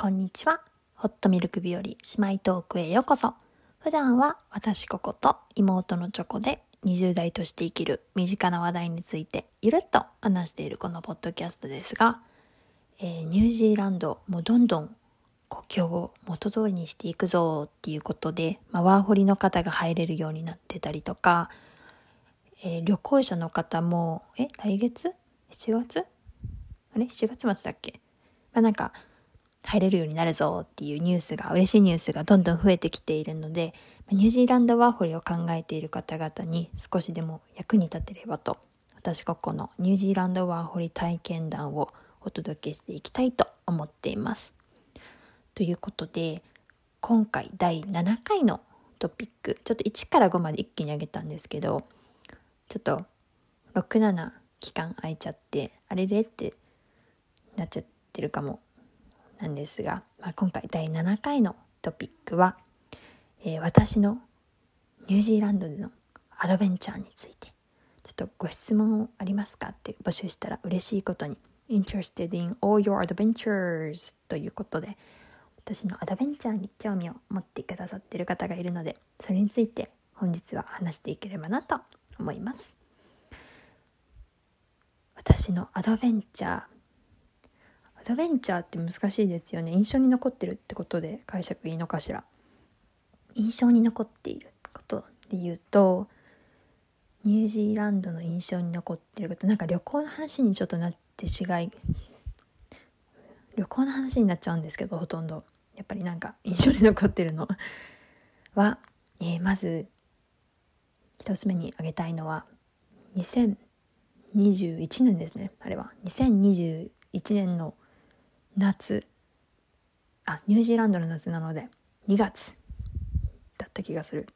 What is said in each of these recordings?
こんにちは。ホットミルク日和姉妹トークへようこそ。普段は私ここと妹のチョコで20代として生きる身近な話題についてゆるっと話しているこのポッドキャストですが、えー、ニュージーランドもどんどん故郷を元通りにしていくぞっていうことで、まあ、ワーホリの方が入れるようになってたりとか、えー、旅行者の方も、え、来月 ?7 月？あれ ?7 月末だっけ？まあなんか、入れるようになるぞっていうニュースが、嬉しいニュースがどんどん増えてきているので、ニュージーランドワーホリを考えている方々に少しでも役に立てればと、私ここのニュージーランドワーホリ体験談をお届けしていきたいと思っています。ということで、今回第7回のトピック、ちょっと1から5まで一気に上げたんですけど、ちょっと6、7期間空いちゃって、あれれってなっちゃってるかもなんですが、まあ、今回第7回のトピックは、えー、私のニュージーランドでのアドベンチャーについて。ちょっとご質問ありますかって募集したら嬉しいことに Interested in all your adventures ということで私のアドベンチャーに興味を持ってくださっている方がいるのでそれについて本日は話していければなと思います。私のアドベンチャーアドベンチャーって難しいですよね。印象に残ってるってことで解釈いいのかしら。印象に残っていることで言うとニュージーランドの印象に残ってること。なんか旅行の話にちょっとなってしがい旅行の話になっちゃうんですけどほとんど。やっぱりなんか印象に残ってるのは、えー、まず一つ目に挙げたいのは2021年ですねあれは。2021年の夏。あニュージーランドの夏なので2月だった気がする。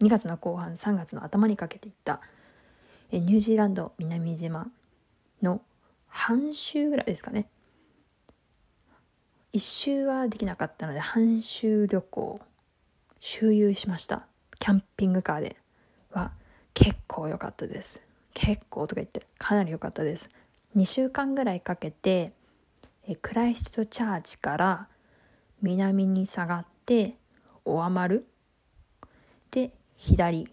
2月の後半3月の頭にかけていったえニュージーランド南島の半周ぐらいですかね。一周はできなかったので半周旅行周遊しました。キャンピングカーで。は結構良かったです。結構とか言ってかなり良かったです。2週間ぐらいかけてクライストチャーチから南に下がってオアマルで左。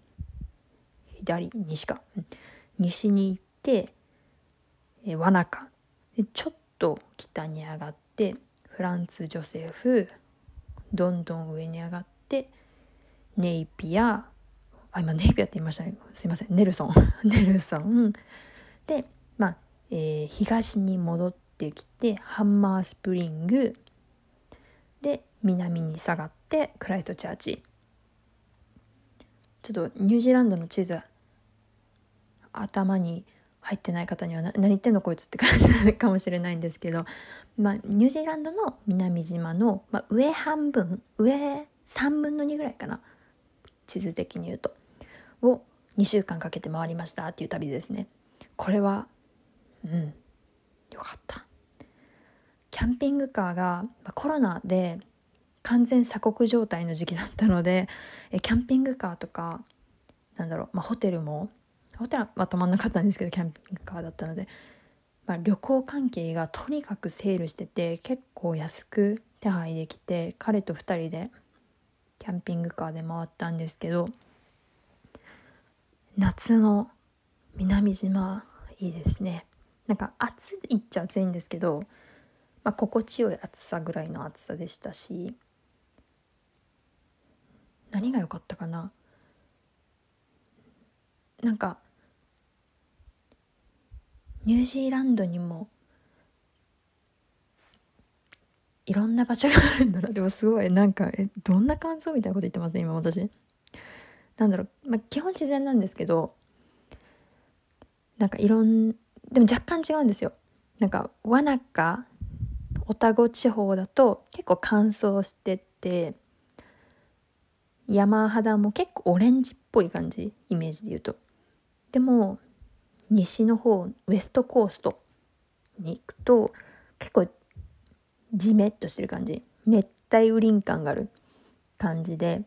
左西か。西に行ってワナカでちょっと北に上がってフランツ・ジョセフどんどん上に上がってネイピア。あ今ネイピアって言いましたね。すいません。ネルソン。ネルソン。でまあ、えー、東に戻ってってきてハンマースプリング。で南に下がってクライストチャーチ。ちょっとニュージーランドの地図頭に入ってない方には何言ってんのこいつって感じかもしれないんですけど、まあ、ニュージーランドの南島の、まあ、上半分上3分の2ぐらいかな。地図的に言うと。を2週間かけて回りましたっていう旅ですね。これはうん。キャンピングカーがコロナで完全鎖国状態の時期だったのでキャンピングカーとかなんだろう、まあ、ホテルもホテルは泊まんなかったんですけどキャンピングカーだったので、まあ、旅行関係がとにかくセールしてて結構安く手配できて彼と2人でキャンピングカーで回ったんですけど夏の南島いいですね。なんか暑いっちゃ暑いんですけど、まあ、心地よい暑さぐらいの暑さでしたし何が良かったかな？なんかニュージーランドにもいろんな場所があるんだな。でもすごいなんかえどんな感想みたいなこと言ってますね今私。なんだろう、まあ、基本自然なんですけどなんかいろんでも若干違うんですよ。なんか、ワナカ、オタゴ地方だと結構乾燥してて、山肌も結構オレンジっぽい感じ、イメージで言うと。でも、西の方、ウエストコーストに行くと、結構、じめっとしてる感じ。熱帯雨林感がある感じで、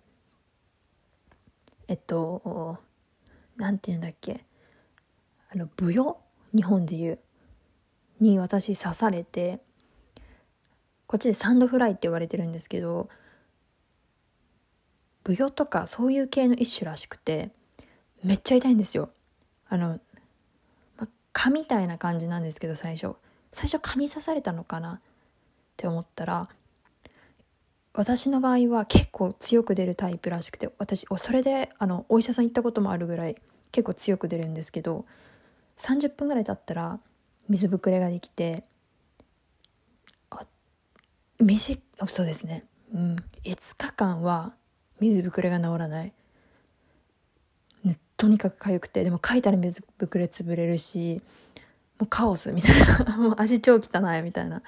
えっと、なんて言うんだっけ。あの、舞踊日本でいうに私刺されてこっちでサンドフライって言われてるんですけどブヨとかそういう系の一種らしくてめっちゃ痛いんですよ。あの、ま、蚊みたいな感じなんですけど最初。最初蚊に刺されたのかな？って思ったら私の場合は結構強く出るタイプらしくて私それであのお医者さん行ったこともあるぐらい結構強く出るんですけど30分ぐらい経ったら水ぶくれができて短そうですね。うん。5日間は水ぶくれが治らない、ね、とにかく痒くてでも書いたら水ぶくれ潰れるしもうカオスみたいな。もう足超汚いみたいな。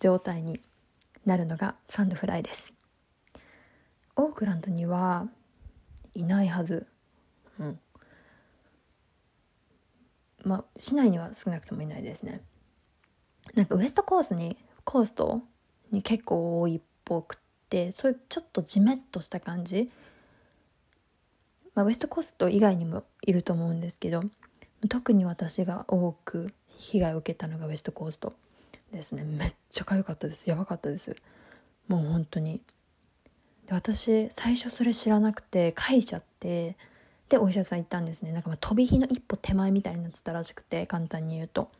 状態になるのがサンドフライです。オークランドにはいないはず。うん。まあ市内には少なくともいないですね。なんかウエストコースにコーストに結構多いっぽくってそういうちょっとジメッとした感じ、まあ、ウエストコースト以外にもいると思うんですけど特に私が多く被害を受けたのがウエストコーストですね。めっちゃ痒かったです。やばかったです。もう本当に。で私最初それ知らなくて書いちゃってでお医者さん行ったんですね。なんかま飛び火の一歩手前みたいになってたらしくて簡単に言うと。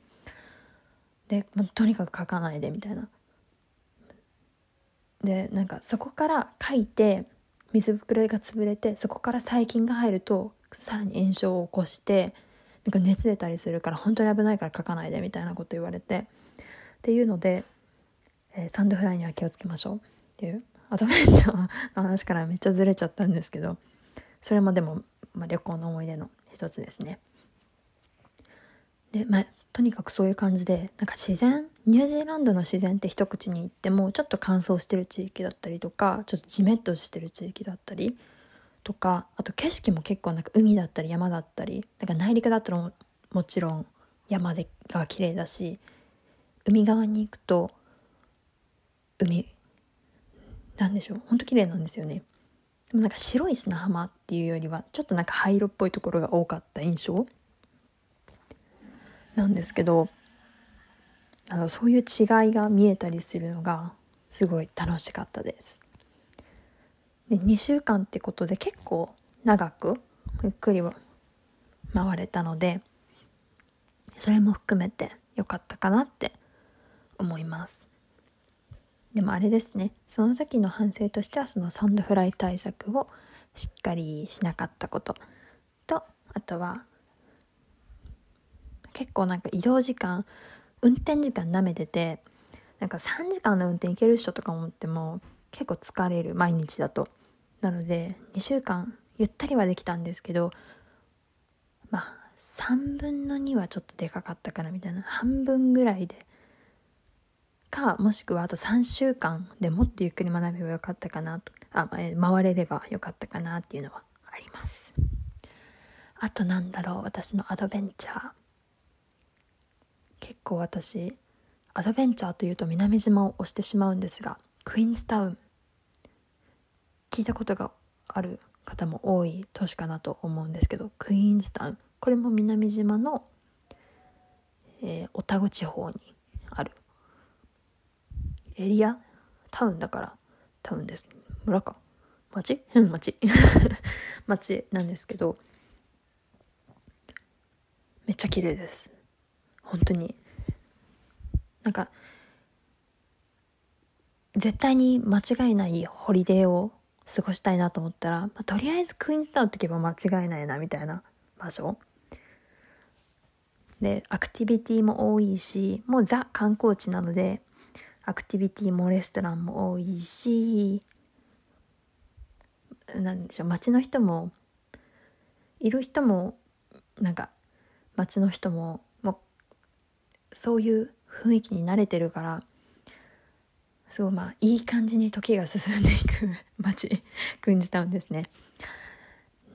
で、まあ、とにかく書かないでみたいな。でなんかそこから書いて水ぶくれが潰れてそこから細菌が入るとさらに炎症を起こしてなんか熱出たりするから本当に危ないから書かないでみたいなこと言われてっていうので、えー、サンドフライには気をつけましょうっていうアドベンチャーの話からめっちゃずれちゃったんですけどそれもでも、まあ、旅行の思い出の一つですね。でまあ、とにかくそういう感じでなんか自然ニュージーランドの自然って一口に言ってもちょっと乾燥してる地域だったりとかちょっとジメッとしてる地域だったりとかあと景色も結構なんか海だったり山だったりなんか内陸だったらもちろん山でが綺麗だし海側に行くと海なんでしょうほんと綺麗なんですよね。でもなんか白い砂浜っていうよりはちょっとなんか灰色っぽいところが多かった印象。なんですけどあのそういう違いが見えたりするのがすごい楽しかったです。で2週間ってことで結構長くゆっくり回れたのでそれも含めて良かったかなって思います。でもあれですね。その時の反省としてはそのサンドフライ対策をしっかりしなかったこととあとは結構なんか移動時間運転時間なめててなんか3時間の運転行ける人とか思っても結構疲れる毎日だと。なので2週間ゆったりはできたんですけどまあ3分の2はちょっとでかかったかなみたいな。半分ぐらいでかもしくはあと3週間でもっとゆっくり学べばよかったかなと。あ回れればよかったかなっていうのはあります。あとなんだろう私のアドベンチャー。結構私アドベンチャーというと南島を押してしまうんですがクイーンズタウン。聞いたことがある方も多い都市かなと思うんですけどクイーンズタウン。これも南島の、えー、オタゴ地方にあるエリアタウンだからタウンです。村か。町？うん町。町なんですけどめっちゃ綺麗です。本当に。なんか絶対に間違いないホリデーを過ごしたいなと思ったら、まあ、とりあえずクイーンズタウンって言えば間違いないなみたいな場所。でアクティビティも多いしもうザ観光地なのでアクティビティもレストランも多いしなんでしょう街の人もいる人もなんか街の人もそういう雰囲気に慣れてるからすごいまあいい感じに時が進んでいく街クイーンズタウンですね。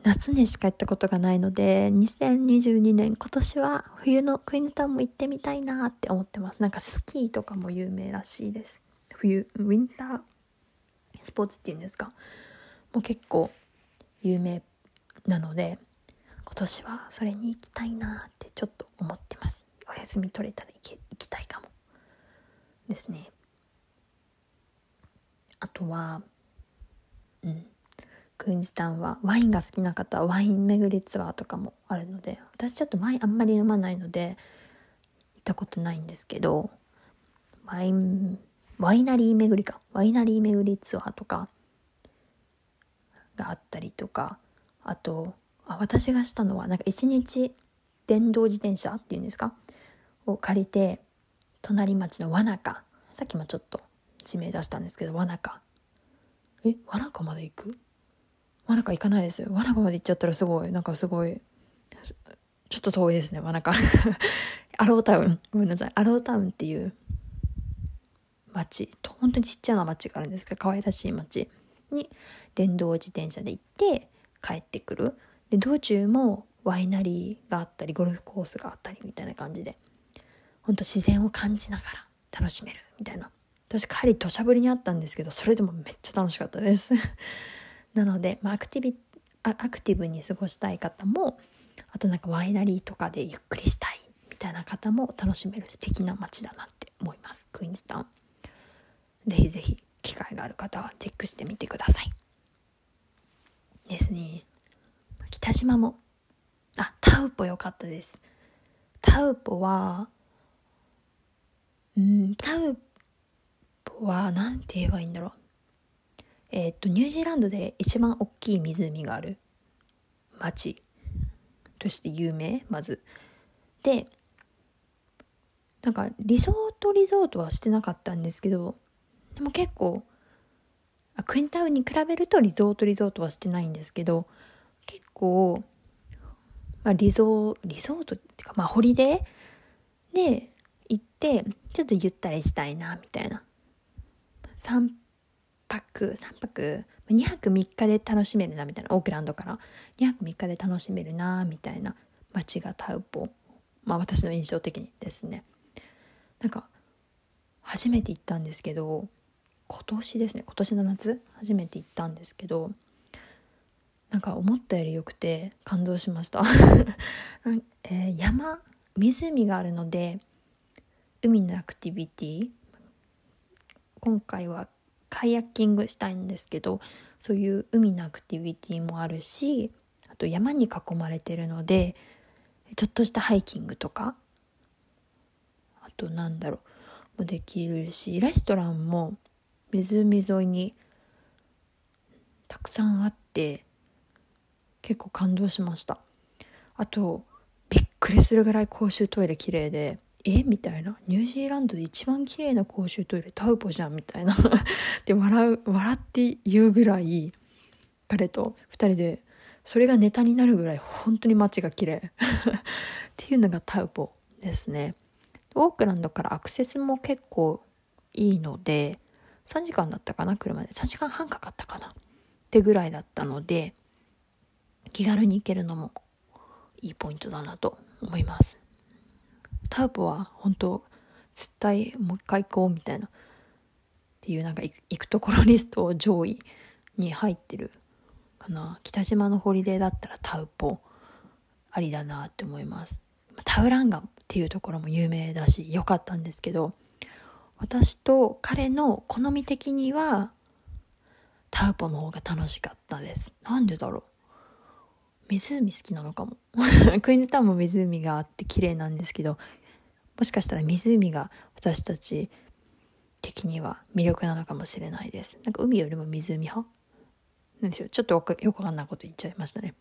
夏にしか行ったことがないので2022年今年は冬のクイーンズタウンも行ってみたいなって思ってます。なんかスキーとかも有名らしいです。冬ウィンタースポーツっていうんですか。もう結構有名なので今年はそれに行きたいなってちょっと思ってます。お休み取れたら行け行きたいかも。ですね。あとはうん。クインズタンはワインが好きな方はワイン巡りツアーとかもあるので私ちょっとワインあんまり飲まないので行ったことないんですけどワインワイナリー巡りか。ワイナリー巡りツアーとかがあったりとかあとあ私がしたのはなんか一日電動自転車っていうんですかを借りて隣町の和中さっきもちょっと地名出したんですけど和中え和中まで行く？和中行かないですよ。和中まで行っちゃったらすごい。なんかすごいちょっと遠いですね和中 アロータウン。ごめんなさい。アロータウンっていう町。本当にちっちゃな町があるんですけど可愛らしい町に電動自転車で行って帰ってくる。で道中もワイナリーがあったりゴルフコースがあったりみたいな感じで。本当自然を感じながら楽しめるみたいな。私帰り土砂降りにあったんですけどそれでもめっちゃ楽しかったです。なので、まあ、アクティビアクティブに過ごしたい方もあとなんかワイナリーとかでゆっくりしたいみたいな方も楽しめる素敵な街だなって思います。クイーンズタウン。ぜひぜひ機会がある方はチェックしてみてください。ですね。北島もあタウポ良かったです。タウポはうんタウポは何て言えばいいんだろう。えー、っとニュージーランドで一番大きい湖がある。町。として有名。まず。でなんかリゾートリゾートはしてなかったんですけどでも結構クイーンタウンに比べるとリゾートリゾートはしてないんですけど結構、まあ、リゾリゾートっていうかまあホリデーでてちょっとゆったりしたいなみたいな。3泊3泊2泊3日で楽しめるなみたいな。オークランドから。2泊3日で楽しめるなみたいな。街がタウポ。まあ私の印象的にですね。なんか初めて行ったんですけど今年ですね。今年の夏？初めて行ったんですけどなんか思ったより良くて感動しました。えー、山湖があるので海のアクティビティ？今回はカヤッキングしたいんですけどそういう海のアクティビティもあるしあと山に囲まれてるのでちょっとしたハイキングとかあとなんだろうもできるしレストランも湖沿いにたくさんあって結構感動しました。あとびっくりするぐらい公衆トイレ綺麗でえ？みたいなニュージーランドで一番綺麗な公衆トイレタウポじゃんみたいな。で笑う笑って言うぐらい彼と2人でそれがネタになるぐらい本当に街が綺麗。っていうのがタウポですね。オークランドからアクセスも結構いいので3時間だったかな車で。3時間半かかったかな。ってぐらいだったので気軽に行けるのもいいポイントだなと思います。タウポは本当絶対もう一回行こうみたいなっていうなんか行くところリスト上位に入ってるかな北島のホリデーだったらタウポありだなって思いますタウランガンっていうところも有名だし良かったんですけど私と彼の好み的にはタウポの方が楽しかったです。なんでだろう湖好きなのかも。クイーンズタウンも湖があって綺麗なんですけど、もしかしたら湖が私たち的には魅力なのかもしれないです。なんか海よりも湖派？なんでしょう。ちょっとよくわかんないこと言っちゃいましたね。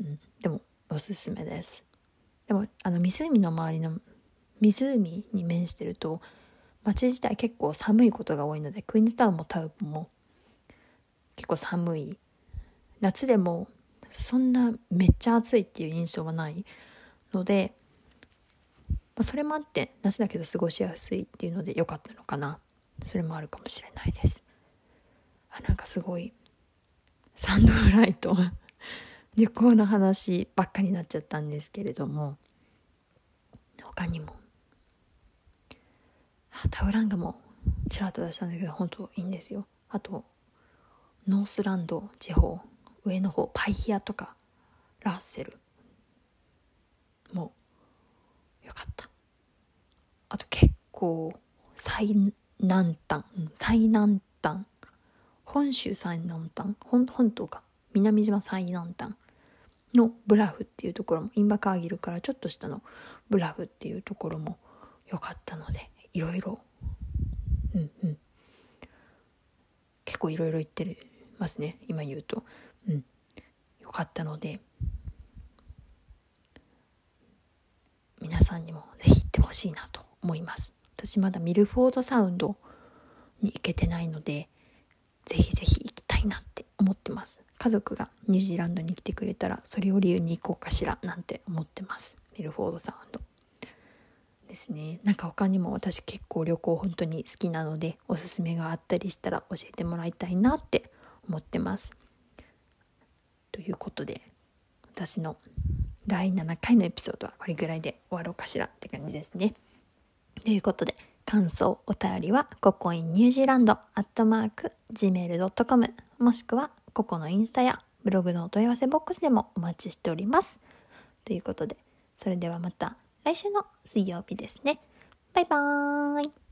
うん。でも、おすすめです。でも、あの湖の周りの湖に面してると、街自体結構寒いことが多いのでクイーンズタウンもタウンも結構寒い夏でもそんなめっちゃ暑いっていう印象はないので、まあ、それもあって夏だけど過ごしやすいっていうので良かったのかな。それもあるかもしれないです。あなんかすごいサンドフライト旅行の話ばっかになっちゃったんですけれども他にも。タウランガもちらっと出したんだけど本当いいんですよ。あとノースランド地方。上の方パイヒアとかラッセル。もよかった。あと結構最南端。最南端。本州最南端。本本島か。南島最南端。のブラフっていうところもインバカーギルからちょっと下のブラフっていうところも良かったのでいろいろ。うんうん。結構いろいろ言ってますね今言うと。うん。よかったので皆さんにもぜひ行ってほしいなと思います。私まだミルフォードサウンドに行けてないのでぜひぜひ行きたいなって思ってます。家族がニュージーランドに来てくれたらそれを理由に行こうかしらなんて思ってます。ミルフォードサウンドですね。なんか他にも私結構旅行本当に好きなのでおすすめがあったりしたら教えてもらいたいなって思ってます。ということで私の第7回のエピソードはこれぐらいで終わろうかしらって感じですねということで感想お便りはココインニュージーランドアットマーク gmail.com もしくはココのインスタやブログのお問い合わせボックスでもお待ちしておりますということでそれではまた来週の水曜日ですね。バイバーイ。